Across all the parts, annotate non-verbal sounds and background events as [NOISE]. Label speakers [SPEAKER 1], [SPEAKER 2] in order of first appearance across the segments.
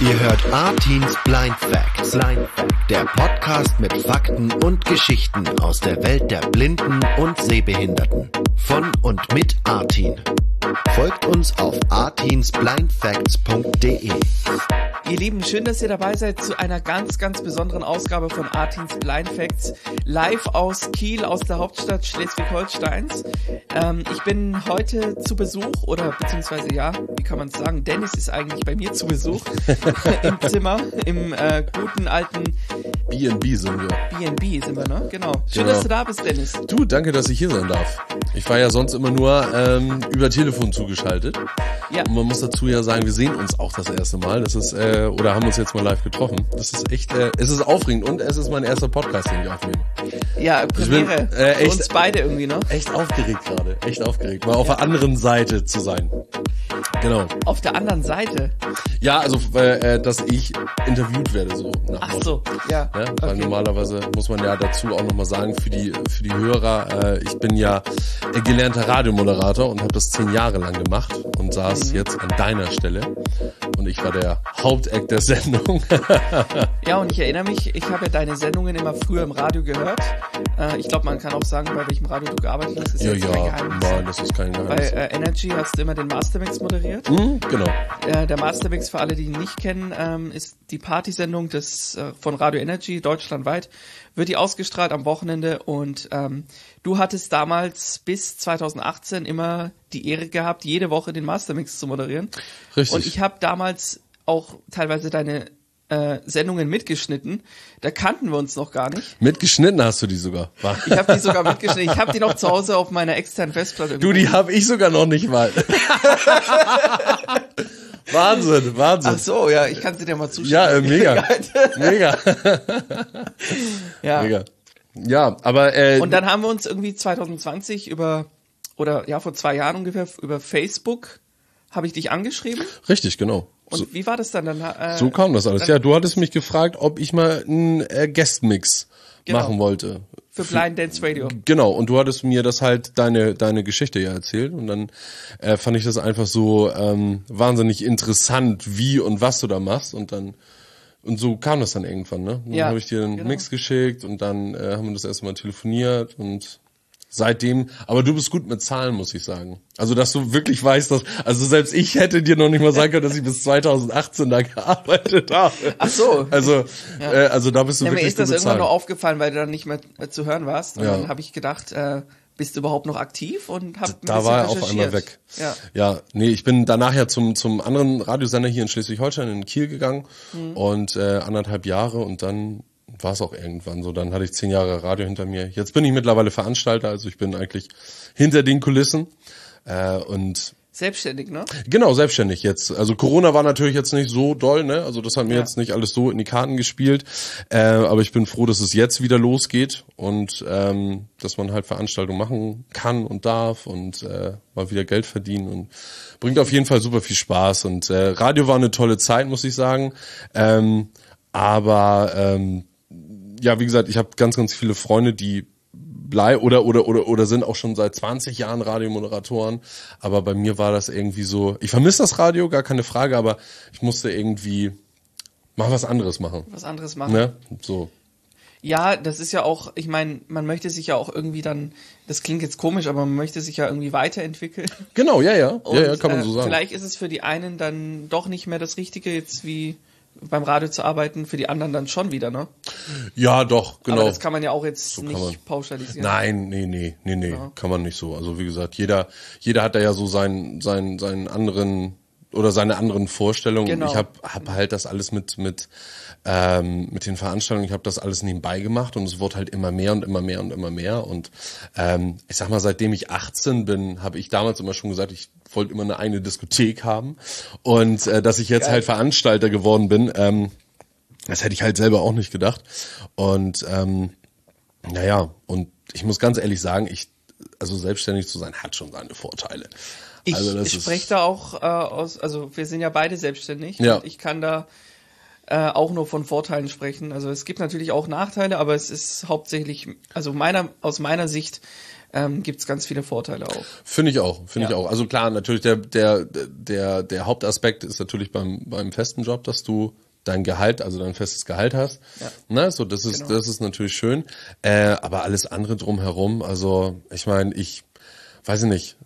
[SPEAKER 1] Ihr hört Artins Blind Facts, Blind Fact, der Podcast mit Fakten und Geschichten aus der Welt der Blinden und Sehbehinderten. Von und mit Artin. Folgt uns auf artinsblindfacts.de.
[SPEAKER 2] Ihr Lieben, schön, dass ihr dabei seid zu einer ganz, ganz besonderen Ausgabe von Artins Blind Facts. Live aus Kiel, aus der Hauptstadt Schleswig-Holsteins. Ähm, ich bin heute zu Besuch, oder beziehungsweise ja, wie kann man es sagen, Dennis ist eigentlich bei mir zu Besuch [LAUGHS] im Zimmer, im äh, guten alten
[SPEAKER 3] B&B sind wir.
[SPEAKER 2] B&B sind wir, ne? Genau. Schön,
[SPEAKER 3] Genau.
[SPEAKER 2] dass du da bist, Dennis.
[SPEAKER 3] Du, danke, dass ich hier sein darf. Ich war ja sonst immer nur ähm, über Telefon zugeschaltet.
[SPEAKER 2] Ja.
[SPEAKER 3] Und man muss dazu ja sagen, wir sehen uns auch das erste Mal. Das ist, äh, oder haben uns jetzt mal live getroffen. Das ist echt, äh, es ist aufregend und es ist mein erster Podcast, den ich aufnehme.
[SPEAKER 2] Ja, Premiere.
[SPEAKER 3] bin, äh,
[SPEAKER 2] Für
[SPEAKER 3] echt-
[SPEAKER 2] uns beide irgendwie, ne?
[SPEAKER 3] Echt aufgeregt gerade. Echt aufgeregt. Mal auf der anderen Seite zu sein. Genau.
[SPEAKER 2] Auf der anderen Seite.
[SPEAKER 3] Ja, also, äh, äh, dass ich interviewt werde, so. Nach
[SPEAKER 2] Ach so, ja.
[SPEAKER 3] Ne? Weil
[SPEAKER 2] Okay.
[SPEAKER 3] normalerweise muss man ja dazu auch nochmal sagen, für die, für die Hörer, äh, ich bin ja äh, gelernter Radiomoderator und habe das zehn Jahre lang gemacht und saß
[SPEAKER 2] Mhm.
[SPEAKER 3] jetzt an deiner Stelle. Und ich war der Haupteck der Sendung. [LAUGHS]
[SPEAKER 2] Ja, und ich erinnere mich, ich habe ja deine Sendungen immer früher im Radio gehört. Äh, ich glaube, man kann auch sagen, bei welchem Radio du gearbeitet hast. Ist
[SPEAKER 3] ja,
[SPEAKER 2] kein
[SPEAKER 3] ja, nein, das ist kein
[SPEAKER 2] Bei
[SPEAKER 3] Geheimnis.
[SPEAKER 2] äh, Energy hast du immer den Mastermix moderiert.
[SPEAKER 3] Hm, genau.
[SPEAKER 2] Äh, der Mastermix, für alle, die ihn nicht kennen, ähm, ist die Partysendung des äh, von Radio Energy deutschlandweit. Wird die ausgestrahlt am Wochenende und ähm, du hattest damals bis 2018 immer die Ehre gehabt, jede Woche den Mastermix zu moderieren.
[SPEAKER 3] Richtig.
[SPEAKER 2] Und ich habe damals auch teilweise deine äh, Sendungen mitgeschnitten. Da kannten wir uns noch gar nicht.
[SPEAKER 3] Mitgeschnitten hast du die sogar. [LAUGHS]
[SPEAKER 2] Ich habe die sogar mitgeschnitten. Ich habe die noch zu Hause auf meiner externen Festplatte.
[SPEAKER 3] Du, die habe ich sogar noch nicht mal. [LAUGHS] Wahnsinn, Wahnsinn.
[SPEAKER 2] Ach so, ja, ich kann sie dir mal zuschicken.
[SPEAKER 3] Ja, äh, mega. [LAUGHS] mega.
[SPEAKER 2] ja.
[SPEAKER 3] Mega. Ja, aber äh,
[SPEAKER 2] Und dann haben wir uns irgendwie 2020 über, oder ja, vor zwei Jahren ungefähr, über Facebook habe ich dich angeschrieben.
[SPEAKER 3] richtig, genau.
[SPEAKER 2] Und
[SPEAKER 3] So,
[SPEAKER 2] wie war das dann? dann äh,
[SPEAKER 3] so kam das alles. Ja, du hattest mich gefragt, ob ich mal einen äh, Guest-Mix
[SPEAKER 2] Genau.
[SPEAKER 3] machen wollte.
[SPEAKER 2] Für Blind Dance Radio.
[SPEAKER 3] Genau, und du hattest mir das halt deine deine Geschichte ja erzählt und dann äh, fand ich das einfach so ähm, wahnsinnig interessant, wie und was du da machst und dann und so kam das dann irgendwann, ne? Dann
[SPEAKER 2] Ja,
[SPEAKER 3] habe ich dir einen
[SPEAKER 2] genau.
[SPEAKER 3] Mix geschickt und dann äh, haben wir das erste Mal telefoniert und seitdem, aber du bist gut mit Zahlen, muss ich sagen. Also, dass du wirklich weißt, dass, also selbst ich hätte dir noch nicht mal sagen können, dass ich bis 2018 da [LAUGHS] gearbeitet habe.
[SPEAKER 2] Ach so.
[SPEAKER 3] Also, äh, also da bist du
[SPEAKER 2] Ja, mir
[SPEAKER 3] wirklich
[SPEAKER 2] ist das irgendwann
[SPEAKER 3] Zahlen.
[SPEAKER 2] nur aufgefallen, weil du dann nicht mehr zu hören warst. Und
[SPEAKER 3] Ja.
[SPEAKER 2] dann habe ich gedacht, äh, bist du überhaupt noch aktiv und hab
[SPEAKER 3] da war er auf einmal weg.
[SPEAKER 2] Ja.
[SPEAKER 3] ja, nee, ich bin danach ja zum zum anderen Radiosender hier in Schleswig-Holstein in Kiel gegangen
[SPEAKER 2] Mhm.
[SPEAKER 3] und äh, anderthalb Jahre und dann war es auch irgendwann so. Dann hatte ich zehn Jahre Radio hinter mir. Jetzt bin ich mittlerweile Veranstalter, also ich bin eigentlich hinter den Kulissen äh, und
[SPEAKER 2] Selbstständig, ne?
[SPEAKER 3] Genau, selbstständig jetzt. Also Corona war natürlich jetzt nicht so doll, ne? Also das hat mir
[SPEAKER 2] Ja.
[SPEAKER 3] jetzt nicht alles so in die Karten gespielt. Äh, aber ich bin froh, dass es jetzt wieder losgeht und ähm, dass man halt Veranstaltungen machen kann und darf und äh, mal wieder Geld verdienen und bringt auf jeden Fall super viel Spaß. Und äh, Radio war eine tolle Zeit, muss ich sagen. Ähm, aber ähm, ja, wie gesagt, ich habe ganz, ganz viele Freunde, die blei oder oder oder oder sind auch schon seit 20 Jahren Radiomoderatoren, aber bei mir war das irgendwie so, ich vermisse das Radio, gar keine Frage, aber ich musste irgendwie mal was anderes machen,
[SPEAKER 2] Was anderes machen.
[SPEAKER 3] ne? So.
[SPEAKER 2] Ja, das ist ja auch, ich meine, man möchte sich ja auch irgendwie dann, das klingt jetzt komisch, aber man möchte sich ja irgendwie weiterentwickeln.
[SPEAKER 3] Genau, ja, ja.
[SPEAKER 2] Und,
[SPEAKER 3] ja, ja, kann man
[SPEAKER 2] äh,
[SPEAKER 3] so sagen.
[SPEAKER 2] Vielleicht ist es für die einen dann doch nicht mehr das Richtige, jetzt wie beim Radio zu arbeiten, für die anderen dann schon wieder, ne?
[SPEAKER 3] Ja, doch, genau.
[SPEAKER 2] Aber das kann man ja auch jetzt
[SPEAKER 3] man.
[SPEAKER 2] nicht pauschalisieren.
[SPEAKER 3] Nein, nee, nee, nee, nee, kann man nicht so. Also wie gesagt, jeder, jeder hat da ja so seinen, seinen, seinen anderen oder seine anderen Vorstellungen.
[SPEAKER 2] Genau.
[SPEAKER 3] Ich habe hab halt das alles mit mit ähm, mit den Veranstaltungen. Ich habe das alles nebenbei gemacht und es wurde halt immer mehr und immer mehr und immer mehr. Und ähm, ich sag mal, seitdem ich 18 bin, habe ich damals immer schon gesagt, ich wollte immer eine eigene Diskothek haben und äh, dass ich jetzt
[SPEAKER 2] Geil.
[SPEAKER 3] halt Veranstalter geworden bin. Ähm, das hätte ich halt selber auch nicht gedacht. Und ähm, naja, und ich muss ganz ehrlich sagen, ich, also selbstständig zu sein, hat schon seine Vorteile.
[SPEAKER 2] Ich
[SPEAKER 3] also
[SPEAKER 2] spreche da auch äh, aus, also wir sind ja beide selbstständig
[SPEAKER 3] Ja.
[SPEAKER 2] und ich kann da äh, auch nur von Vorteilen sprechen. Also es gibt natürlich auch Nachteile, aber es ist hauptsächlich, also meiner, aus meiner Sicht ähm, gibt es ganz viele Vorteile auch.
[SPEAKER 3] Finde ich auch, finde
[SPEAKER 2] Ja.
[SPEAKER 3] ich auch. Also klar, natürlich der der der der Hauptaspekt ist natürlich beim beim festen Job, dass du dein Gehalt, also dein festes Gehalt hast.
[SPEAKER 2] Ja.
[SPEAKER 3] Ne, so das ist
[SPEAKER 2] Genau.
[SPEAKER 3] das ist natürlich schön. Äh, aber alles andere drumherum, also ich meine, ich weiß ich nicht.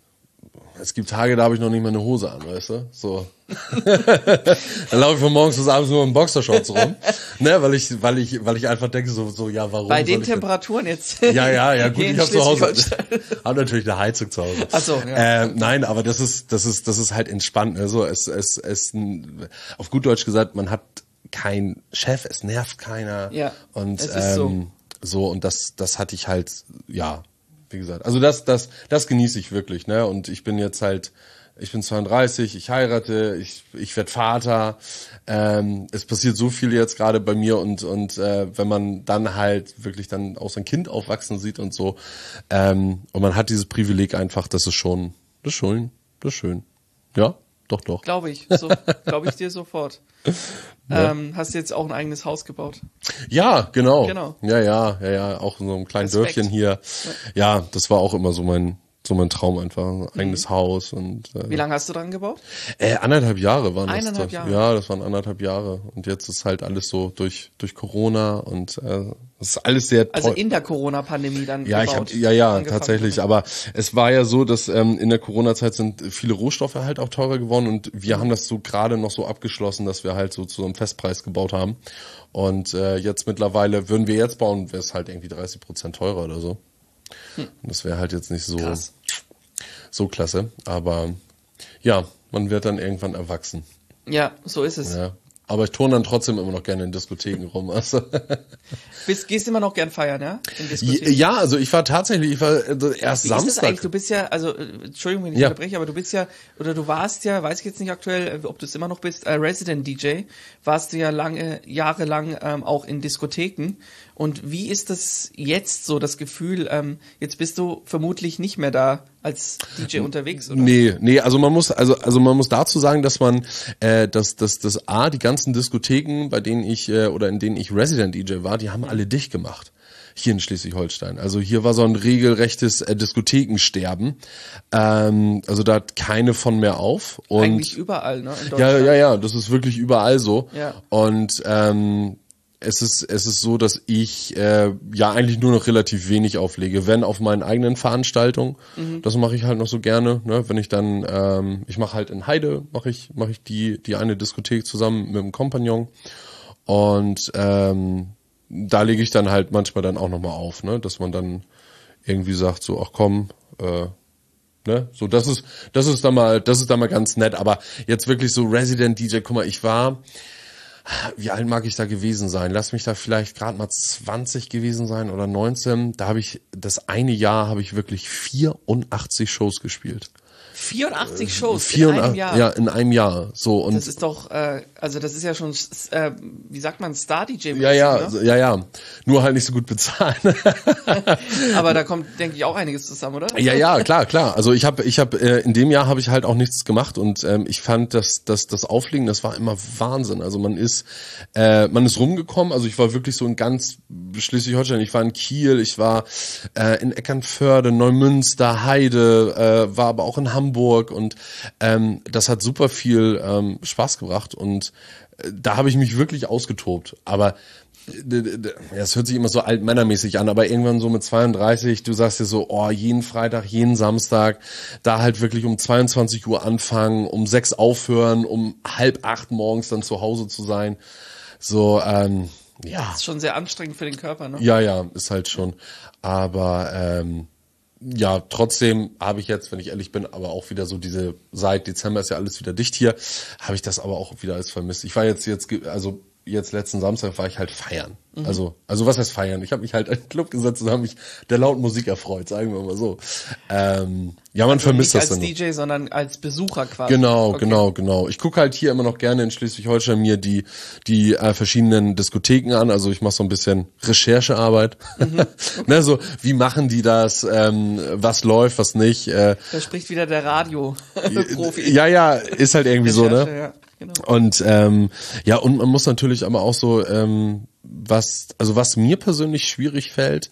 [SPEAKER 3] Es gibt Tage, da habe ich noch nicht mal eine Hose an, weißt du? So. [LAUGHS] Dann laufe ich von morgens bis abends nur in Boxershorts rum, ne, weil ich weil ich weil ich einfach denke so so ja, warum
[SPEAKER 2] Bei den Temperaturen jetzt.
[SPEAKER 3] ja, ja, ja, gut, ich habe zu Hause, [LAUGHS] habe natürlich eine Heizung zu Hause.
[SPEAKER 2] Ach so, ja.
[SPEAKER 3] äh, nein, aber das ist, das ist, das ist halt entspannt. Also es, es, es, auf gut Deutsch gesagt, man hat keinen Chef, es nervt keiner.
[SPEAKER 2] Ja,
[SPEAKER 3] und
[SPEAKER 2] ist so.
[SPEAKER 3] ähm, so und das, das hatte ich halt, ja, wie gesagt. Also das, das, das genieße ich wirklich, ne? Und ich bin jetzt halt, ich bin 32, ich heirate, ich, ich werde Vater. Ähm, es passiert so viel jetzt gerade bei mir und und äh, wenn man dann halt wirklich dann auch sein Kind aufwachsen sieht und so ähm, und man hat dieses Privileg einfach, das ist schon, das ist schön, das ist schön. Ja, doch, doch.
[SPEAKER 2] Glaube ich, so, glaube ich dir sofort. [LAUGHS] Ähm, hast du jetzt auch ein eigenes Haus gebaut?
[SPEAKER 3] Ja, genau.
[SPEAKER 2] Genau.
[SPEAKER 3] Ja, ja, ja, ja, auch in so einem kleinen
[SPEAKER 2] Respekt.
[SPEAKER 3] Dörfchen hier. Ja, das war auch immer so mein so mein Traum einfach, ein eigenes Haus und äh,
[SPEAKER 2] Wie lange hast du dran gebaut?
[SPEAKER 3] Äh, anderthalb Jahre waren das. Das.
[SPEAKER 2] Jahre.
[SPEAKER 3] Ja, das waren anderthalb Jahre. Und jetzt ist halt alles so durch durch Corona und äh, es ist alles sehr
[SPEAKER 2] Also in der Corona-Pandemie dann
[SPEAKER 3] Ja, ich
[SPEAKER 2] gebaut.
[SPEAKER 3] hab, ja, ja, tatsächlich. Aber es war ja so, dass ähm, in der Corona-Zeit sind viele Rohstoffe halt auch teurer geworden und wir haben das so gerade noch so abgeschlossen, dass wir halt so zu einem Festpreis gebaut haben. Und äh, jetzt mittlerweile, würden wir jetzt bauen, wäre es halt irgendwie 30 Prozent teurer oder so. Und das wäre halt jetzt nicht so,
[SPEAKER 2] Hm. Krass.
[SPEAKER 3] so klasse. Aber ja, man wird dann irgendwann erwachsen.
[SPEAKER 2] Ja, so ist es.
[SPEAKER 3] Ja. Aber ich turne dann trotzdem immer noch gerne in Diskotheken rum. Also. [LAUGHS]
[SPEAKER 2] Bist, gehst immer noch gern feiern, ja?
[SPEAKER 3] Ja, also ich war tatsächlich, ich war äh, erst
[SPEAKER 2] Wie ist das
[SPEAKER 3] Samstag.
[SPEAKER 2] eigentlich? Du bist ja, also äh, Entschuldigung, wenn ich
[SPEAKER 3] Ja.
[SPEAKER 2] unterbreche, aber du bist ja, oder du warst ja, weiß ich jetzt nicht aktuell, äh, ob du es immer noch bist, äh, Resident DJ, warst du ja lange, jahrelang ähm, auch in Diskotheken. Und wie ist das jetzt so, das Gefühl, ähm, jetzt bist du vermutlich nicht mehr da als DJ unterwegs, oder?
[SPEAKER 3] Nee, nee, also man muss, also, also man muss dazu sagen, dass man, äh, dass, dass, dass A, die ganzen Diskotheken, bei denen ich, äh, oder in denen ich Resident DJ war, die haben alle dicht gemacht. Hier in Schleswig-Holstein. Also hier war so ein regelrechtes äh, Diskothekensterben. Ähm, also da hat keine von mehr auf. Und
[SPEAKER 2] Eigentlich überall, ne?
[SPEAKER 3] Ja, ja, ja, das ist wirklich überall so.
[SPEAKER 2] Ja.
[SPEAKER 3] Und ähm, es ist es ist so, dass ich äh, ja eigentlich nur noch relativ wenig auflege, wenn auf meinen eigenen Veranstaltungen.
[SPEAKER 2] Mhm.
[SPEAKER 3] Das mache ich halt noch so gerne, ne? Wenn ich dann ähm, ich mache halt in Heide mache ich mache ich die die eine Diskothek zusammen mit dem Kompagnon und ähm, da lege ich dann halt manchmal dann auch noch mal auf, ne? Dass man dann irgendwie sagt so, ach komm, äh, Ne? So, das ist, das ist dann mal, das ist dann mal ganz nett. Aber jetzt wirklich so Resident DJ, guck mal, ich war, wie alt mag ich da gewesen sein? Lass mich da vielleicht gerade mal 20 gewesen sein oder 19. Da habe ich, das eine Jahr habe ich wirklich 84 Shows gespielt.
[SPEAKER 2] 84 Shows in
[SPEAKER 3] 84
[SPEAKER 2] einem Jahr.
[SPEAKER 3] Ja, in einem Jahr. So, und
[SPEAKER 2] Das ist doch, äh, also das ist ja schon, äh, wie sagt man, Star-DJ.
[SPEAKER 3] ja, ja,
[SPEAKER 2] Ne?
[SPEAKER 3] ja, ja. Nur halt nicht so gut bezahlt. [LAUGHS]
[SPEAKER 2] Aber da kommt, denke ich, auch einiges zusammen, oder?
[SPEAKER 3] Ja, ja, klar, klar. Also ich habe, ich habe äh, in dem Jahr habe ich halt auch nichts gemacht und ähm, ich fand, dass dass das Auflegen, das war immer Wahnsinn. Also man ist, äh, man ist rumgekommen. Also ich war wirklich so in ganz Schleswig-Holstein. Ich war in Kiel, ich war äh, in Eckernförde, Neumünster, Heide, äh, war aber auch in Hamburg und ähm, das hat super viel ähm, Spaß gebracht und äh, da habe ich mich wirklich ausgetobt. Aber es hört sich immer so altmännermäßig an, aber irgendwann so mit 32, du sagst dir so, oh, jeden Freitag, jeden Samstag, da halt wirklich um 22 Uhr anfangen, um sechs aufhören, um halb acht morgens dann zu Hause zu sein. So, ähm, ja.
[SPEAKER 2] Das ist schon sehr anstrengend für den Körper, ne?
[SPEAKER 3] Ja, ja, ist halt schon. Aber ähm, ja, trotzdem habe ich jetzt, wenn ich ehrlich bin, aber auch wieder so diese, seit Dezember ist ja alles wieder dicht hier, habe ich das aber auch wieder alles vermisst. Ich war jetzt, jetzt, also jetzt letzten Samstag war ich halt feiern.
[SPEAKER 2] Mhm.
[SPEAKER 3] Also, also was heißt feiern? Ich habe mich halt [LAUGHS] in den Club gesetzt und habe mich der lauten Musik erfreut, sagen wir mal so. Ähm, ja, man vermisst
[SPEAKER 2] Also Nicht
[SPEAKER 3] das
[SPEAKER 2] als
[SPEAKER 3] dann. noch.
[SPEAKER 2] DJ, sondern als Besucher quasi.
[SPEAKER 3] Genau,
[SPEAKER 2] Okay.
[SPEAKER 3] genau, genau. Ich gucke halt hier immer noch gerne in Schleswig-Holstein mir die die äh, verschiedenen Diskotheken an. Also ich mache so ein bisschen Recherchearbeit.
[SPEAKER 2] Mhm. [LAUGHS]
[SPEAKER 3] ne, so wie machen die das? Ähm, was läuft, was nicht? Äh,
[SPEAKER 2] Da spricht wieder der Radio-Profi.
[SPEAKER 3] ja, ja, ist halt irgendwie so, ne?
[SPEAKER 2] Ja, genau.
[SPEAKER 3] Und ähm, ja, und man muss natürlich aber auch so, ähm, was, also was mir persönlich schwierig fällt,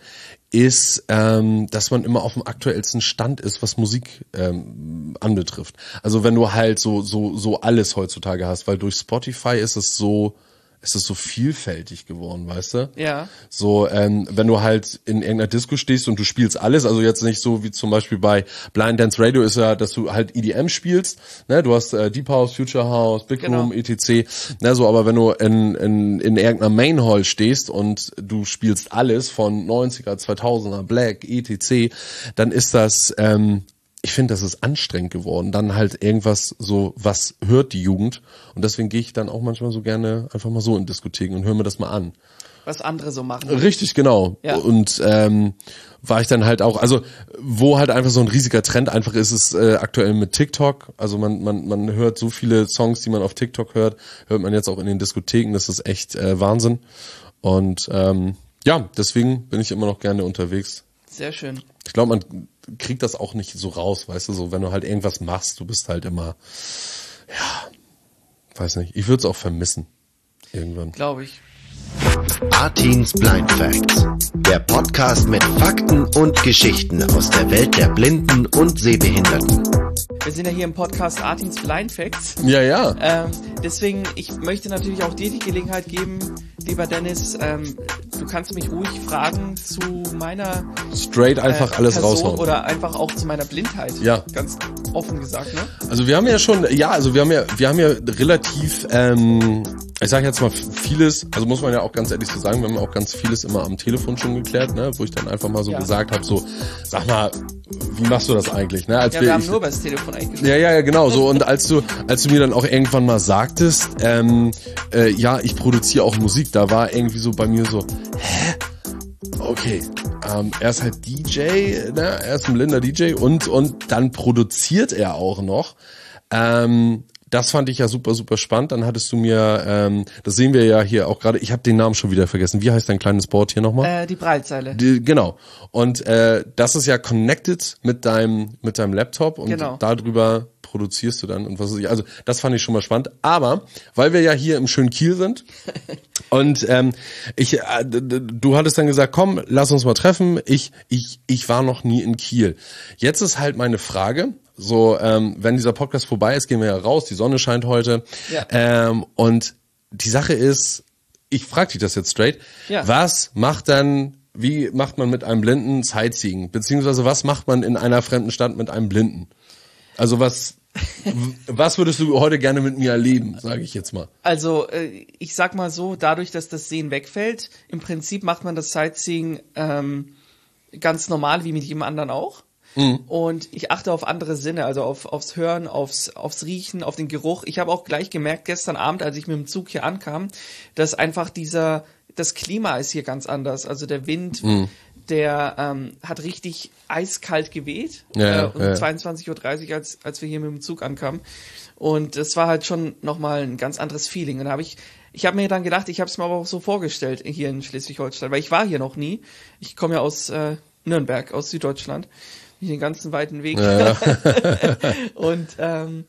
[SPEAKER 3] ist, ähm, dass man immer auf dem aktuellsten Stand ist, was Musik ähm, anbetrifft. Also wenn du halt so so so alles heutzutage hast, weil durch Spotify ist es so es ist so vielfältig geworden, weißt du?
[SPEAKER 2] Ja.
[SPEAKER 3] So, ähm, wenn du halt in irgendeiner Disco stehst und du spielst alles, also jetzt nicht so wie zum Beispiel bei Blind Dance Radio ist ja, dass du halt EDM spielst, ne? Du hast äh, Deep House, Future House, Big
[SPEAKER 2] Genau.
[SPEAKER 3] Room, etc. Ne, so, aber wenn du in, in, in irgendeiner Main Hall stehst und du spielst alles von 90er, 2000er, Black, etc., dann ist das, ähm, ich finde, das ist anstrengend geworden. Dann halt irgendwas so, was hört die Jugend? Und deswegen gehe ich dann auch manchmal so gerne einfach mal so in Diskotheken und höre mir das mal an.
[SPEAKER 2] Was andere so machen.
[SPEAKER 3] Richtig, genau.
[SPEAKER 2] Ja.
[SPEAKER 3] Und ähm, war ich dann halt auch, also wo halt einfach so ein riesiger Trend einfach ist, ist äh, aktuell mit TikTok. Also man, man, man hört so viele Songs, die man auf TikTok hört, hört man jetzt auch in den Diskotheken. Das ist echt äh, Wahnsinn. Und ähm, ja, deswegen bin ich immer noch gerne unterwegs.
[SPEAKER 2] Sehr schön.
[SPEAKER 3] Ich glaube, man kriegt das auch nicht so raus, weißt du, so wenn du halt irgendwas machst, du bist halt immer, ja, weiß nicht. Ich würde es auch vermissen. Irgendwann.
[SPEAKER 2] Glaube ich.
[SPEAKER 1] Artins Blind Facts. Der Podcast mit Fakten und Geschichten aus der Welt der Blinden und Sehbehinderten.
[SPEAKER 2] Wir sind ja hier im Podcast Artins Blind Facts.
[SPEAKER 3] Ja, ja.
[SPEAKER 2] Ähm, deswegen, ich möchte natürlich auch dir die Gelegenheit geben, lieber Dennis, ähm, du kannst mich ruhig fragen zu meiner
[SPEAKER 3] Straight einfach
[SPEAKER 2] äh,
[SPEAKER 3] alles
[SPEAKER 2] Person
[SPEAKER 3] raushauen.
[SPEAKER 2] oder einfach auch zu meiner Blindheit.
[SPEAKER 3] Ja.
[SPEAKER 2] Ganz offen gesagt, ne?
[SPEAKER 3] Also wir haben ja schon, ja, also wir haben ja, wir haben ja relativ, ähm, ich sage jetzt mal vieles, also muss man ja auch ganz ehrlich so sagen, wir haben auch ganz vieles immer am Telefon schon geklärt, ne, wo ich dann einfach mal so
[SPEAKER 2] Ja.
[SPEAKER 3] gesagt habe, so, sag mal, wie machst du das eigentlich, ne? Als
[SPEAKER 2] Ja, wir haben
[SPEAKER 3] ich,
[SPEAKER 2] nur über das Telefon eigentlich
[SPEAKER 3] ja, ja, ja, genau. So [LAUGHS] und als du, als du mir dann auch irgendwann mal sagtest, ähm, äh, ja, ich produziere auch Musik, da war irgendwie so bei mir so, hä? Okay, ähm, er ist halt DJ, ne? Er ist ein blinder DJ und und dann produziert er auch noch. Ähm, das fand ich ja super, super spannend. Dann hattest du mir, ähm, das sehen wir ja hier auch gerade. Ich habe den Namen schon wieder vergessen. Wie heißt dein kleines Board hier nochmal?
[SPEAKER 2] Äh, die Breitseile.
[SPEAKER 3] Die, genau. Und äh, das ist ja connected mit deinem mit deinem Laptop und
[SPEAKER 2] Genau.
[SPEAKER 3] darüber produzierst du dann und was weiß ich. Also das fand ich schon mal spannend. Aber weil wir ja hier im schönen Kiel sind [LAUGHS] und ähm, ich, äh, du hattest dann gesagt, komm, lass uns mal treffen. Ich ich ich war noch nie in Kiel. Jetzt ist halt meine Frage. So, ähm, wenn dieser Podcast vorbei ist, gehen wir ja raus. Die Sonne scheint heute.
[SPEAKER 2] Ja.
[SPEAKER 3] Ähm, und die Sache ist, ich frage dich das jetzt straight.
[SPEAKER 2] Ja.
[SPEAKER 3] Was macht dann, wie macht man mit einem Blinden Sightseeing? Beziehungsweise was macht man in einer fremden Stadt mit einem Blinden? Also was, was würdest du heute gerne mit mir erleben, sage ich jetzt mal.
[SPEAKER 2] Also, äh, ich sag mal so, dadurch, dass das Sehen wegfällt, im Prinzip macht man das Sightseeing ähm, ganz normal, wie mit jedem anderen auch. Und ich achte auf andere Sinne, also auf, aufs Hören, aufs, aufs Riechen, auf den Geruch. Ich habe auch gleich gemerkt, gestern Abend, als ich mit dem Zug hier ankam, dass einfach dieser, das Klima ist hier ganz anders. Also der Wind, der ähm, hat richtig eiskalt geweht.
[SPEAKER 3] Ja,
[SPEAKER 2] äh, um
[SPEAKER 3] ja.
[SPEAKER 2] 22.30 Uhr, als, als wir hier mit dem Zug ankamen. Und es war halt schon nochmal ein ganz anderes Feeling. Und da habe ich, ich habe mir dann gedacht, ich habe es mir aber auch so vorgestellt hier in Schleswig-Holstein, weil ich war hier noch nie. Ich komme ja aus äh, Nürnberg, aus Süddeutschland. Nicht den ganzen weiten Weg.
[SPEAKER 3] Ja, [LAUGHS]
[SPEAKER 2] Und ähm,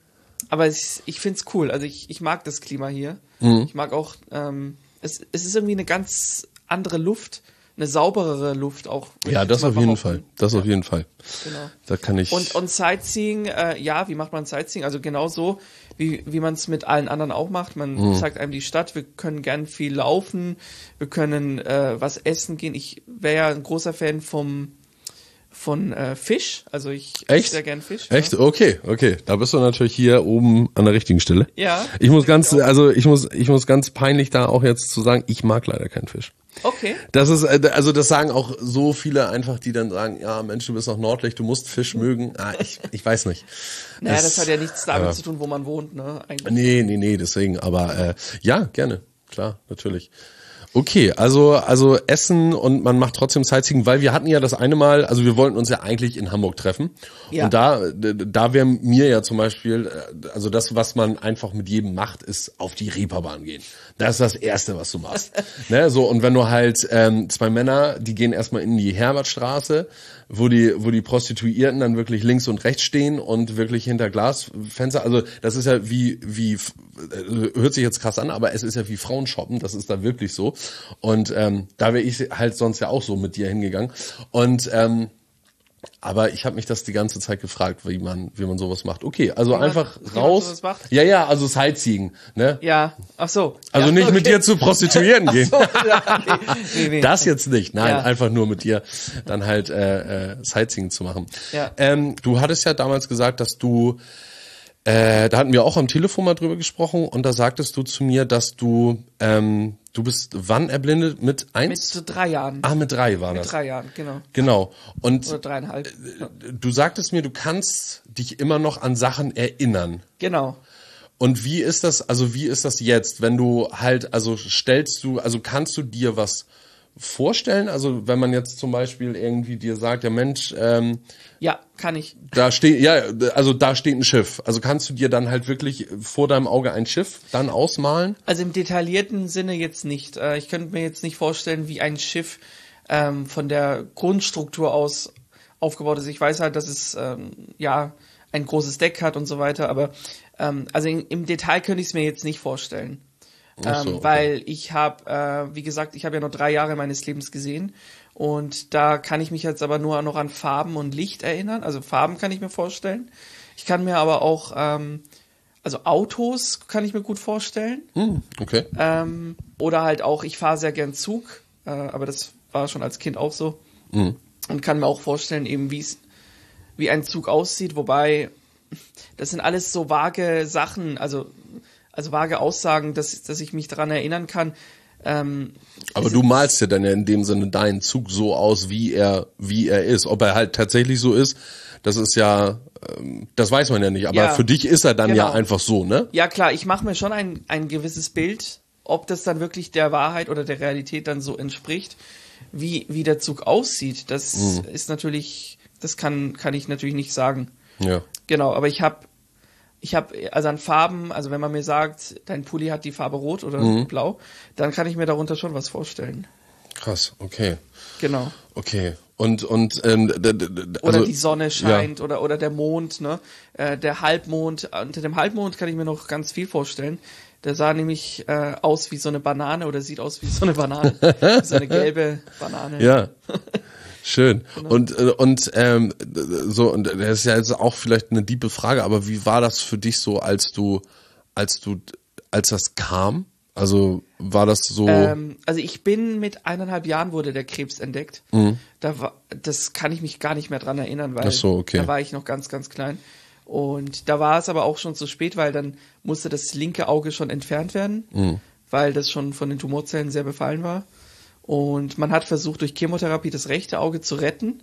[SPEAKER 2] aber es, ich find's cool. Also ich, ich mag das Klima hier.
[SPEAKER 3] Mhm.
[SPEAKER 2] Ich mag auch, ähm, es, es ist irgendwie eine ganz andere Luft, eine sauberere Luft auch.
[SPEAKER 3] ja
[SPEAKER 2] ich
[SPEAKER 3] das auf jeden. Fall. Das auf jeden Fall.
[SPEAKER 2] Genau.
[SPEAKER 3] Da kann ich.
[SPEAKER 2] Und, und Sightseeing, äh, ja, wie macht man Sightseeing? Also genau so, wie, wie man es mit allen anderen auch macht. Man
[SPEAKER 3] Mhm.
[SPEAKER 2] zeigt einem die Stadt, wir können gern viel laufen, wir können äh, was essen gehen. Ich wäre ja ein großer Fan vom von äh, Fisch, also ich
[SPEAKER 3] Echt?
[SPEAKER 2] sehr gern Fisch.
[SPEAKER 3] Echt?
[SPEAKER 2] Ja.
[SPEAKER 3] Okay, okay. Da bist du natürlich hier oben an der richtigen Stelle.
[SPEAKER 2] Ja.
[SPEAKER 3] Ich muss ganz, also ich muss, ich muss ganz peinlich da auch jetzt zu sagen, ich mag leider keinen Fisch.
[SPEAKER 2] Okay.
[SPEAKER 3] Das ist, äh, also das sagen auch so viele einfach, die dann sagen, ja Mensch, du bist noch nordlich, du musst Fisch mögen. Ah, ich, ich weiß nicht. [LAUGHS]
[SPEAKER 2] Naja,
[SPEAKER 3] Es-
[SPEAKER 2] das hat ja nichts damit
[SPEAKER 3] ja.
[SPEAKER 2] zu tun, wo man wohnt, ne? Eigentlich.
[SPEAKER 3] Nee, nee, nee, deswegen, aber äh, ja, gerne, klar, natürlich. Okay, also also Essen und man macht trotzdem Sightseeing, weil wir hatten ja das eine Mal, also wir wollten uns ja eigentlich in Hamburg treffen
[SPEAKER 2] Ja.
[SPEAKER 3] und da da wäre mir ja zum Beispiel, äh, also das was man einfach mit jedem macht, ist auf die Reeperbahn gehen. Das ist das erste, was du machst. [LAUGHS] ne, so und wenn du halt ähm, zwei Männer, die gehen erstmal in die Herbertstraße, wo die wo die Prostituierten dann wirklich links und rechts stehen und wirklich hinter Glasfenster, also das ist ja wie wie äh, hört sich jetzt krass an, aber es ist ja wie Frauenshoppen, das ist da wirklich so. Und ähm, da wäre ich halt sonst ja auch so mit dir hingegangen. Und ähm, aber ich habe mich das die ganze Zeit gefragt, wie man wie man sowas macht. Okay, also
[SPEAKER 2] man-
[SPEAKER 3] einfach raus. Ja, ja, also Sightseeing, ne?
[SPEAKER 2] Ja, ach so.
[SPEAKER 3] Also
[SPEAKER 2] ja,
[SPEAKER 3] nicht mit
[SPEAKER 2] okay.
[SPEAKER 3] dir zu Prostituieren [LAUGHS] gehen.
[SPEAKER 2] So, ja, nee, nee, nee.
[SPEAKER 3] Das jetzt nicht, nein,
[SPEAKER 2] Ja.
[SPEAKER 3] einfach nur mit dir dann halt äh, äh, Sightseeing zu machen.
[SPEAKER 2] Ja.
[SPEAKER 3] Ähm, du hattest ja damals gesagt, dass du, äh, da hatten wir auch am Telefon mal drüber gesprochen und da sagtest du zu mir, dass du, ähm, du bist wann erblindet? Mit
[SPEAKER 2] Mit
[SPEAKER 3] eins?
[SPEAKER 2] so drei Jahren.
[SPEAKER 3] ah, mit drei war das.
[SPEAKER 2] Drei Jahren, genau.
[SPEAKER 3] Genau. Und
[SPEAKER 2] Oder dreieinhalb. Ja.
[SPEAKER 3] du sagtest mir, du kannst dich immer noch an Sachen erinnern.
[SPEAKER 2] Genau.
[SPEAKER 3] Und wie ist das, also wie ist das jetzt, wenn du halt, also stellst du, also kannst du dir was vorstellen? Also wenn man jetzt zum Beispiel irgendwie dir sagt, ja Mensch, ähm,
[SPEAKER 2] Ja, kann ich.
[SPEAKER 3] da steht, ja, also da steht ein Schiff. Also kannst du dir dann halt wirklich vor deinem Auge ein Schiff dann ausmalen?
[SPEAKER 2] Also im detaillierten Sinne jetzt nicht. Äh, Ich könnte mir jetzt nicht vorstellen, wie ein Schiff ähm, von der Grundstruktur aus aufgebaut ist. Ich weiß halt, dass es ähm, ja ein großes Deck hat und so weiter, aber ähm, also in, im Detail könnte ich es mir jetzt nicht vorstellen.
[SPEAKER 3] Ach so,
[SPEAKER 2] ähm,
[SPEAKER 3] okay.
[SPEAKER 2] Weil ich habe, äh, wie gesagt, ich habe ja nur drei Jahre meines Lebens gesehen und da kann ich mich jetzt aber nur noch an Farben und Licht erinnern. Also Farben kann ich mir vorstellen. Ich kann mir aber auch, ähm, also Autos kann ich mir gut vorstellen.
[SPEAKER 3] Hm, okay.
[SPEAKER 2] Ähm, oder halt auch, ich fahre sehr gern Zug, äh, aber das war schon als Kind auch so.
[SPEAKER 3] Mhm.
[SPEAKER 2] Und kann mir auch vorstellen, eben wie es wie ein Zug aussieht, wobei das sind alles so vage Sachen, also also vage Aussagen, dass, dass ich mich daran erinnern kann. Ähm,
[SPEAKER 3] Aber du malst ja dann ja in dem Sinne deinen Zug so aus, wie er, wie er ist. Ob er halt tatsächlich so ist, das ist ja, ähm, das weiß man ja nicht. Aber
[SPEAKER 2] Ja,
[SPEAKER 3] für dich ist er dann ja
[SPEAKER 2] genau.
[SPEAKER 3] einfach so, ne?
[SPEAKER 2] ja klar, ich mache mir schon ein, ein gewisses Bild, ob das dann wirklich der Wahrheit oder der Realität dann so entspricht, wie, wie der Zug aussieht. Das
[SPEAKER 3] Mhm.
[SPEAKER 2] ist natürlich, das kann, kann ich natürlich nicht sagen.
[SPEAKER 3] Ja.
[SPEAKER 2] Genau, aber ich habe ich habe also an Farben, also wenn man mir sagt, dein Pulli hat die Farbe rot oder
[SPEAKER 3] Mhm.
[SPEAKER 2] blau, dann kann ich mir darunter schon was vorstellen.
[SPEAKER 3] Krass, okay.
[SPEAKER 2] Genau.
[SPEAKER 3] Okay. Und, und, ähm, d-
[SPEAKER 2] Oder
[SPEAKER 3] also,
[SPEAKER 2] die Sonne scheint oder oder der Mond, ne? Äh, der Halbmond, unter dem Halbmond kann ich mir noch ganz viel vorstellen. Der sah nämlich äh, aus wie so eine Banane oder sieht aus wie so eine Banane. [LAUGHS] so eine gelbe Banane.
[SPEAKER 3] Ja. [LAUGHS] Schön.
[SPEAKER 2] Genau.
[SPEAKER 3] Und äh, und ähm, so und das ist ja jetzt auch vielleicht eine diebe Frage, aber wie war das für dich so, als du als du als das kam? Also war das so
[SPEAKER 2] Ähm, also ich bin mit eineinhalb Jahren wurde der Krebs entdeckt. Da war, das kann ich mich gar nicht mehr dran erinnern, weil
[SPEAKER 3] Mhm. So, okay.
[SPEAKER 2] da war ich noch ganz, ganz klein. Und da war es aber auch schon zu spät, weil dann musste das linke Auge schon entfernt werden,
[SPEAKER 3] Mhm.
[SPEAKER 2] weil das schon von den Tumorzellen sehr befallen war. Und man hat versucht, durch Chemotherapie das rechte Auge zu retten,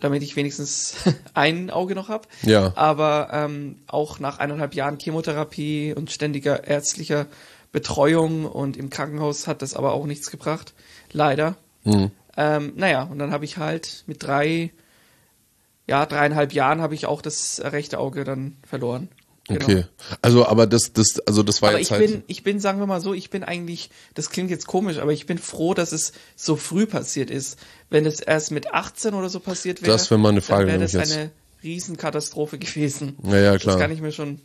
[SPEAKER 2] damit ich wenigstens [LAUGHS] ein Auge noch hab.
[SPEAKER 3] Ja.
[SPEAKER 2] Aber ähm, auch nach eineinhalb Jahren Chemotherapie und ständiger ärztlicher Betreuung und im Krankenhaus hat das aber auch nichts gebracht. Leider.
[SPEAKER 3] Mhm.
[SPEAKER 2] Ähm, naja, und dann habe ich halt mit drei, ja, dreieinhalb Jahren habe ich auch das rechte Auge dann verloren. Genau.
[SPEAKER 3] Okay. Also aber das das also das war
[SPEAKER 2] Aber
[SPEAKER 3] jetzt
[SPEAKER 2] ich
[SPEAKER 3] halt
[SPEAKER 2] bin, ich bin, sagen wir mal so, ich bin eigentlich, das klingt jetzt komisch, aber ich bin froh, dass es so früh passiert ist. Wenn es erst mit 18 oder so passiert wäre,
[SPEAKER 3] Das wäre meine Frage
[SPEAKER 2] dann wäre das eine Riesenkatastrophe [LAUGHS] gewesen.
[SPEAKER 3] Ja, ja, klar.
[SPEAKER 2] Das kann ich mir schon,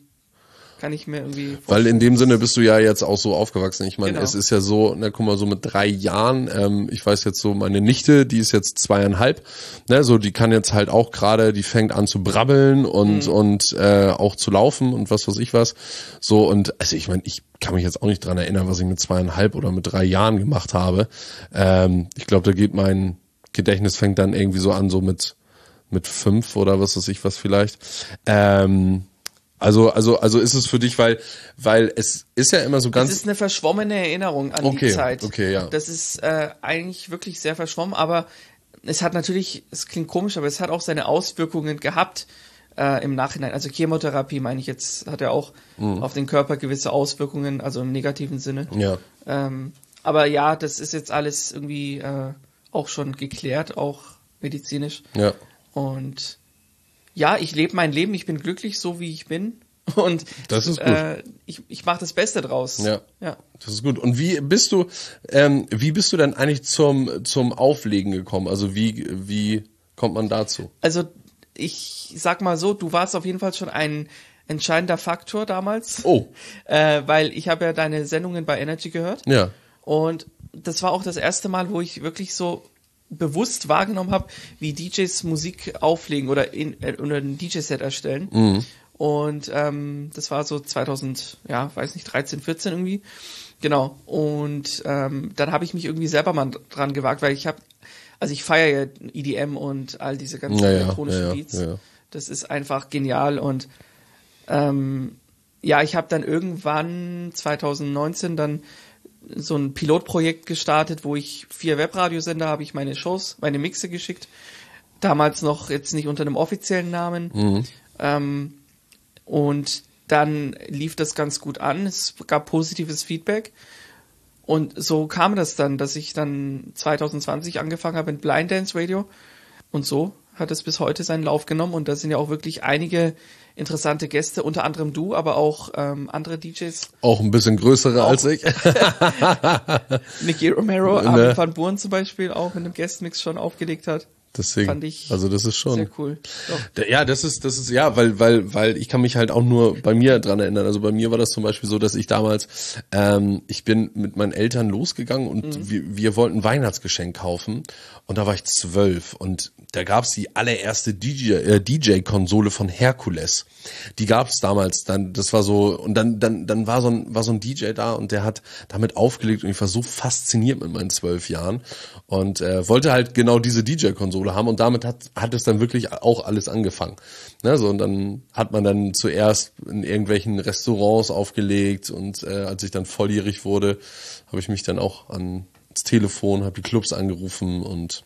[SPEAKER 2] kann ich mir irgendwie
[SPEAKER 3] Weil in dem Sinne bist du ja jetzt auch so aufgewachsen. Ich meine,
[SPEAKER 2] Genau.
[SPEAKER 3] es ist ja so, na guck mal, so mit drei Jahren, ähm, ich weiß jetzt so, meine Nichte, die ist jetzt zweieinhalb, ne, so die kann jetzt halt auch gerade, die fängt an zu brabbeln und
[SPEAKER 2] Mhm.
[SPEAKER 3] und äh, auch zu laufen und was weiß ich was. So und also ich meine, ich kann mich jetzt auch nicht dran erinnern, was ich mit zweieinhalb oder mit drei Jahren gemacht habe. Ähm, ich glaube, da geht mein Gedächtnis fängt dann irgendwie so an, so mit mit fünf oder was weiß ich was vielleicht. Ähm, also, also, also ist es für dich, weil, weil es ist ja immer so ganz.
[SPEAKER 2] ist eine verschwommene Erinnerung an
[SPEAKER 3] Okay,
[SPEAKER 2] die Zeit.
[SPEAKER 3] okay, ja.
[SPEAKER 2] Das ist äh, eigentlich wirklich sehr verschwommen, aber es hat natürlich, es klingt komisch, aber es hat auch seine Auswirkungen gehabt äh, im Nachhinein. Also Chemotherapie, meine ich jetzt, hat ja auch
[SPEAKER 3] Mhm.
[SPEAKER 2] auf den Körper gewisse Auswirkungen, also im negativen Sinne.
[SPEAKER 3] ja.
[SPEAKER 2] Ähm, aber ja, das ist jetzt alles irgendwie äh, auch schon geklärt, auch medizinisch.
[SPEAKER 3] Ja.
[SPEAKER 2] Und ja, ich lebe mein Leben, ich bin glücklich, so wie ich bin. [LAUGHS] Und
[SPEAKER 3] Das ist gut.
[SPEAKER 2] Äh, ich, ich mache das Beste draus.
[SPEAKER 3] Ja.
[SPEAKER 2] ja.
[SPEAKER 3] Das ist gut. Und wie bist du, ähm, wie bist du denn eigentlich zum, zum Auflegen gekommen? Also wie, wie kommt man dazu?
[SPEAKER 2] Also ich sag mal so, du warst auf jeden Fall schon ein entscheidender Faktor damals.
[SPEAKER 3] Oh. [LAUGHS]
[SPEAKER 2] Äh, weil ich habe ja deine Sendungen bei Energy gehört.
[SPEAKER 3] Ja.
[SPEAKER 2] Und das war auch das erste Mal, wo ich wirklich so bewusst wahrgenommen habe, wie DJs Musik auflegen oder, in, äh, oder ein DJ-Set erstellen.
[SPEAKER 3] Mhm.
[SPEAKER 2] Und ähm, das war so 2000, ja, weiß nicht, 13, 14 irgendwie. Genau. Und ähm, dann habe ich mich irgendwie selber mal dran gewagt, weil ich habe, also ich feiere ja EDM und all diese ganzen
[SPEAKER 3] Ja,
[SPEAKER 2] elektronischen
[SPEAKER 3] ja, ja,
[SPEAKER 2] Beats. Das ist einfach genial und ähm, ja, ich habe dann irgendwann 2019 dann so ein Pilotprojekt gestartet, wo ich vier Webradiosender habe ich meine Shows, meine Mixe geschickt. Damals noch jetzt nicht unter einem offiziellen Namen. Ähm, und dann lief das ganz gut an. Es gab positives Feedback. Und so kam das dann, dass ich dann 2020 angefangen habe mit Blind Dance Radio. Und so hat es bis heute seinen Lauf genommen. Und da sind ja auch wirklich einige interessante Gäste, unter anderem du, aber auch ähm, andere DJs.
[SPEAKER 3] Auch ein bisschen größere als ich. [LAUGHS]
[SPEAKER 2] Nicky Romero,
[SPEAKER 3] Ne.
[SPEAKER 2] Armin van Buuren zum Beispiel auch mit einem Guestmix schon aufgelegt hat.
[SPEAKER 3] Deswegen.
[SPEAKER 2] Fand ich
[SPEAKER 3] also das ist schon.
[SPEAKER 2] Sehr cool. Doch.
[SPEAKER 3] Ja, das ist, das ist, ja, weil, weil, weil ich kann mich halt auch nur bei mir dran erinnern. Also bei mir war das zum Beispiel so, dass ich damals, ähm, ich bin mit meinen Eltern losgegangen und wir, wir wollten ein Weihnachtsgeschenk kaufen und da war ich zwölf und da gab's die allererste DJ, äh, DJ-Konsole von Hercules. Die gab's damals, dann, das war so, und dann, dann, dann war so ein, war so ein DJ da und der hat damit aufgelegt und ich war so fasziniert mit meinen zwölf Jahren und äh, wollte halt genau diese DJ-Konsole haben und damit hat, hat es dann wirklich auch alles angefangen. Ne, so, und dann hat man dann zuerst in irgendwelchen Restaurants aufgelegt und äh, als ich dann volljährig wurde, habe ich mich dann auch ans Telefon, habe die Clubs angerufen und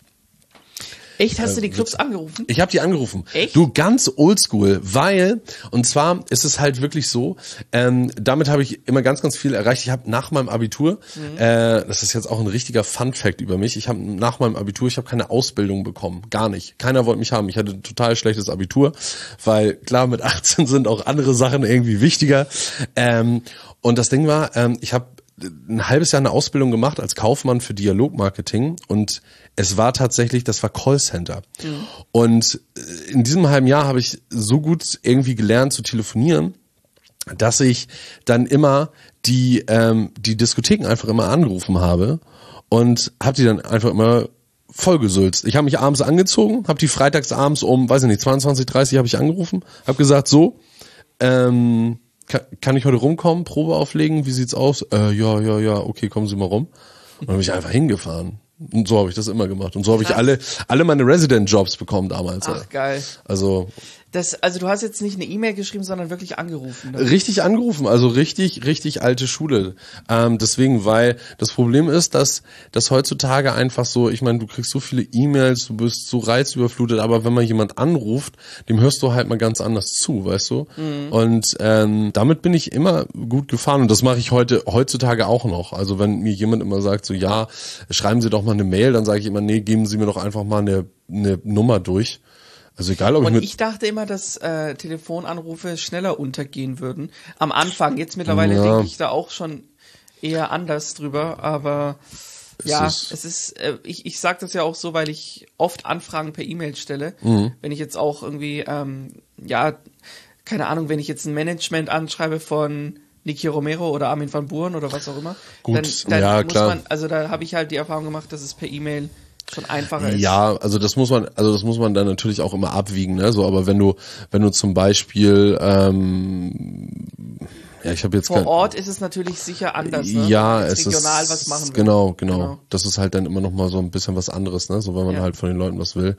[SPEAKER 2] Echt, hast du die Clubs angerufen?
[SPEAKER 3] ich habe die angerufen.
[SPEAKER 2] Echt?
[SPEAKER 3] Du ganz oldschool, weil und zwar ist es halt wirklich so. Ähm, damit habe ich immer ganz, ganz viel erreicht. Ich habe nach meinem Abitur, äh, das ist jetzt auch ein richtiger Fun Fact über mich. Ich habe nach meinem Abitur, ich habe keine Ausbildung bekommen, gar nicht. Keiner wollte mich haben. Ich hatte ein total schlechtes Abitur, weil klar mit 18 sind auch andere Sachen irgendwie wichtiger. Ähm, und das Ding war, ähm, ich habe ein halbes Jahr eine Ausbildung gemacht als Kaufmann für Dialogmarketing und es war tatsächlich, das war Callcenter. Und äh, in diesem halben Jahr habe ich so gut irgendwie gelernt zu telefonieren, dass ich dann immer die die, die Diskotheken einfach immer angerufen habe und habe die dann einfach immer vollgesülzt. Ich habe mich abends angezogen, habe die freitags abends um, weiß ich nicht, 22, 30 habe ich angerufen, habe gesagt, so, ähm, kann, kann ich heute rumkommen, Probe auflegen, wie sieht's aus? Äh, ja, ja, ja, okay, kommen Sie mal rum. Und dann bin ich einfach hingefahren. Und so habe ich das immer gemacht. Und so habe ich alle, alle meine Resident-Jobs bekommen damals.
[SPEAKER 2] Ach, geil.
[SPEAKER 3] Also
[SPEAKER 2] Das, also du hast jetzt nicht eine E-Mail geschrieben, sondern wirklich angerufen. Ne?
[SPEAKER 3] richtig angerufen, also richtig, richtig alte Schule. Ähm, deswegen, weil das Problem ist, dass dass heutzutage einfach so, ich meine, du kriegst so viele E-Mails, du bist so reizüberflutet, aber wenn man jemand anruft, dem hörst du halt mal ganz anders zu, weißt du? Und ähm, damit bin ich immer gut gefahren und das mache ich heute heutzutage auch noch. Also wenn mir jemand immer sagt, so ja, schreiben Sie doch mal eine Mail, dann sage ich immer, nee, geben Sie mir doch einfach mal eine eine Nummer durch. Also egal, ob ich
[SPEAKER 2] Und
[SPEAKER 3] mit
[SPEAKER 2] ich dachte immer, dass äh, Telefonanrufe schneller untergehen würden. Am Anfang. Jetzt mittlerweile
[SPEAKER 3] Ja.
[SPEAKER 2] denke ich da auch schon eher anders drüber. Aber ja,
[SPEAKER 3] ist-
[SPEAKER 2] es ist, äh, ich, ich sage das ja auch so, weil ich oft Anfragen per E-Mail stelle.
[SPEAKER 3] Mhm.
[SPEAKER 2] Wenn ich jetzt auch irgendwie, ähm, ja, keine Ahnung, wenn ich jetzt ein Management anschreibe von Niki Romero oder Armin van Buuren oder was auch immer,
[SPEAKER 3] Gut,
[SPEAKER 2] dann, dann
[SPEAKER 3] ja,
[SPEAKER 2] muss
[SPEAKER 3] klar.
[SPEAKER 2] man, also da habe ich halt die Erfahrung gemacht, dass es per E-Mail schon einfacher ist.
[SPEAKER 3] Ja, also das muss man, also das muss man dann natürlich auch immer abwiegen, ne? So, aber wenn du, wenn du zum Beispiel, ähm, ja, ich habe jetzt
[SPEAKER 2] Vor Ort ist es natürlich sicher anders, ne?
[SPEAKER 3] ja, es
[SPEAKER 2] regional
[SPEAKER 3] ist
[SPEAKER 2] was machen will.
[SPEAKER 3] genau, genau,
[SPEAKER 2] Genau.
[SPEAKER 3] Das ist halt dann immer noch mal so ein bisschen was anderes, ne? So, wenn man
[SPEAKER 2] Ja.
[SPEAKER 3] halt von den Leuten was will.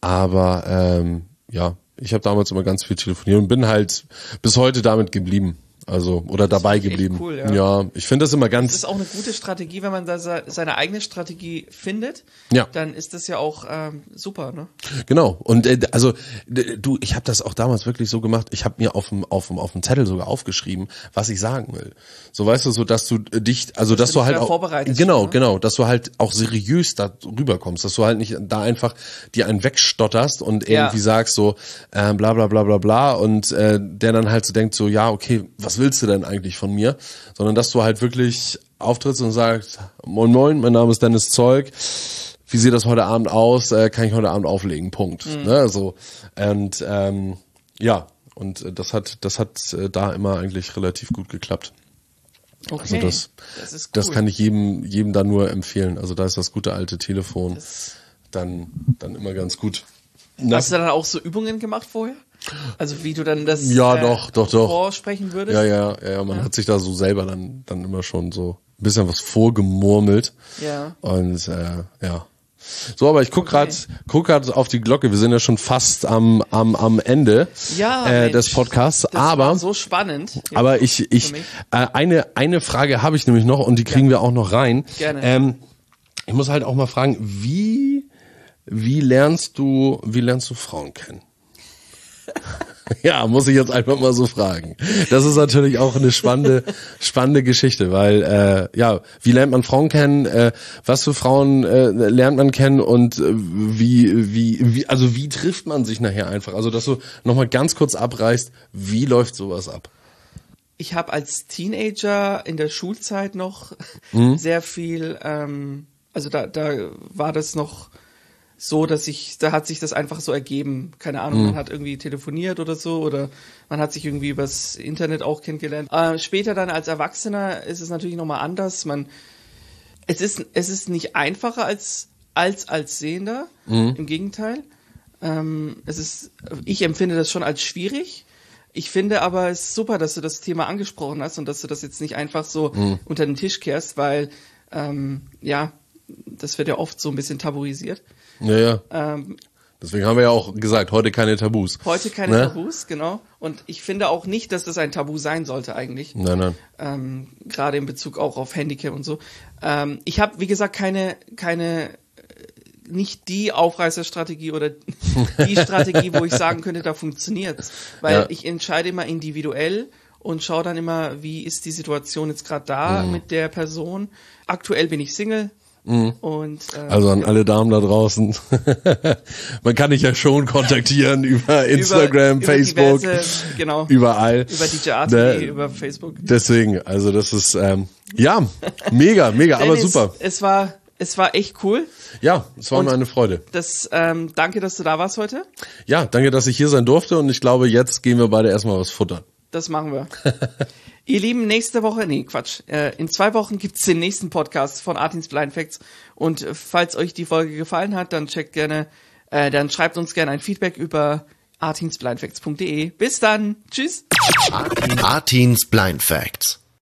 [SPEAKER 3] Aber ähm, ja, ich habe damals immer ganz viel telefoniert und bin halt bis heute damit geblieben. Also, oder dabei
[SPEAKER 2] echt
[SPEAKER 3] geblieben.
[SPEAKER 2] cool, ja.
[SPEAKER 3] ja. ich finde das immer
[SPEAKER 2] Das
[SPEAKER 3] ganz,
[SPEAKER 2] ist auch eine gute Strategie, wenn man da se- seine eigene Strategie findet.
[SPEAKER 3] Ja.
[SPEAKER 2] Dann ist das ja auch ähm, super, ne?
[SPEAKER 3] genau. Und äh, also, du, ich habe das auch damals wirklich so gemacht, ich habe mir auf dem, auf dem, auf dem Zettel sogar aufgeschrieben, was ich sagen will. So weißt du, so dass du äh, dich, also dass,
[SPEAKER 2] du
[SPEAKER 3] du halt auch, genau,
[SPEAKER 2] ne?
[SPEAKER 3] genau, dass du halt auch seriös da rüberkommst, dass du halt nicht da einfach dir einen wegstotterst und
[SPEAKER 2] Ja.
[SPEAKER 3] irgendwie sagst so, äh, bla bla bla bla bla und äh, der dann halt so denkt so, ja, okay, was willst du denn eigentlich von mir? Sondern dass du halt wirklich auftrittst und sagst, moin moin, mein Name ist Dennis Zeug, wie sieht das heute Abend aus? Äh, kann ich heute Abend auflegen? Punkt.
[SPEAKER 2] Mhm.
[SPEAKER 3] Ne, so und ähm, ja und äh, das hat das hat äh, da immer eigentlich relativ gut geklappt.
[SPEAKER 2] Okay.
[SPEAKER 3] Also das,
[SPEAKER 2] das ist cool.
[SPEAKER 3] das kann ich jedem jedem da nur empfehlen. Also da ist das gute alte Telefon dann dann immer ganz gut. Na,
[SPEAKER 2] Hast du dann auch so Übungen gemacht vorher? Also wie du dann das
[SPEAKER 3] Ja, doch, doch, doch.
[SPEAKER 2] vorsprechen würdest?
[SPEAKER 3] ja, ja, ja, ja, man hat sich da so selber dann dann immer schon so ein bisschen was vorgemurmelt.
[SPEAKER 2] Ja.
[SPEAKER 3] Und äh, ja. So, aber ich guck grad, guck grad auf die Glocke. Wir sind ja schon fast am am am Ende
[SPEAKER 2] Ja,
[SPEAKER 3] äh,
[SPEAKER 2] Mensch,
[SPEAKER 3] des Podcasts.
[SPEAKER 2] Das
[SPEAKER 3] aber
[SPEAKER 2] so spannend.
[SPEAKER 3] aber ich ich äh, eine eine Frage habe ich nämlich noch und die kriegen wir auch noch rein.
[SPEAKER 2] Gerne.
[SPEAKER 3] Ähm, ich muss halt auch mal fragen, wie wie lernst du wie lernst du Frauen kennen? Ja, muss ich jetzt einfach mal so fragen. Das ist natürlich auch eine spannende, spannende Geschichte, weil äh, ja, wie lernt man Frauen kennen? Äh, was für Frauen äh, lernt man kennen und äh, wie, wie, wie, also wie trifft man sich nachher einfach? Also, dass du nochmal ganz kurz abreißt, wie läuft sowas ab?
[SPEAKER 2] ich habe als Teenager in der Schulzeit noch
[SPEAKER 3] Mhm.
[SPEAKER 2] sehr viel, ähm, also da, da war das noch so, dass ich, da hat sich das einfach so ergeben. Keine Ahnung,
[SPEAKER 3] Mhm.
[SPEAKER 2] man hat irgendwie telefoniert oder so oder man hat sich irgendwie übers Internet auch kennengelernt. Äh, später dann als Erwachsener ist es natürlich nochmal anders. Man, es ist, es ist nicht einfacher als, als, als Sehender.
[SPEAKER 3] Mhm.
[SPEAKER 2] Im Gegenteil. Ähm, es ist, ich empfinde das schon als schwierig. Ich finde aber es super, dass du das Thema angesprochen hast und dass du das jetzt nicht einfach so
[SPEAKER 3] Mhm.
[SPEAKER 2] unter den Tisch kehrst, weil ähm, ja, das wird ja oft so ein bisschen tabuisiert.
[SPEAKER 3] Ja, ja.
[SPEAKER 2] Ähm,
[SPEAKER 3] Deswegen haben wir ja auch gesagt, heute keine Tabus.
[SPEAKER 2] heute keine
[SPEAKER 3] Ne?
[SPEAKER 2] Tabus, genau. Und ich finde auch nicht, dass das ein Tabu sein sollte eigentlich.
[SPEAKER 3] Nein, nein.
[SPEAKER 2] ähm, gerade in Bezug auch auf Handicap und so. Ähm, ich habe, wie gesagt, keine, keine, äh, nicht die Aufreißerstrategie oder [LAUGHS] die Strategie, wo ich sagen könnte, da funktioniert's, weil
[SPEAKER 3] Ja.
[SPEAKER 2] ich entscheide immer individuell und schaue dann immer, wie ist die Situation jetzt gerade da
[SPEAKER 3] Mhm.
[SPEAKER 2] mit der Person. Aktuell bin ich Single und äh,
[SPEAKER 3] Also an alle Damen da draußen. [LAUGHS] Man kann dich ja schon kontaktieren [LAUGHS] über Instagram,
[SPEAKER 2] über
[SPEAKER 3] Facebook,
[SPEAKER 2] diverse, genau,
[SPEAKER 3] überall.
[SPEAKER 2] über DJ AT,
[SPEAKER 3] Ne?
[SPEAKER 2] über Facebook.
[SPEAKER 3] Deswegen, also das ist ähm, ja mega, mega, [LAUGHS] aber super.
[SPEAKER 2] Es war, es war echt cool.
[SPEAKER 3] Ja, es war
[SPEAKER 2] Und-
[SPEAKER 3] mir eine Freude.
[SPEAKER 2] Das, ähm, danke, dass du da warst heute.
[SPEAKER 3] Ja, danke, dass ich hier sein durfte und ich glaube, jetzt gehen wir beide erstmal was futtern.
[SPEAKER 2] Das machen wir. Ihr Lieben, nächste Woche, nee, Quatsch, äh, in zwei Wochen gibt's den nächsten Podcast von Artins Blind Facts. Und äh, falls euch die Folge gefallen hat, dann checkt gerne, äh, dann schreibt uns gerne ein Feedback über artinsblindfacts.de. Bis dann. Tschüss.
[SPEAKER 1] Artins Blind Facts.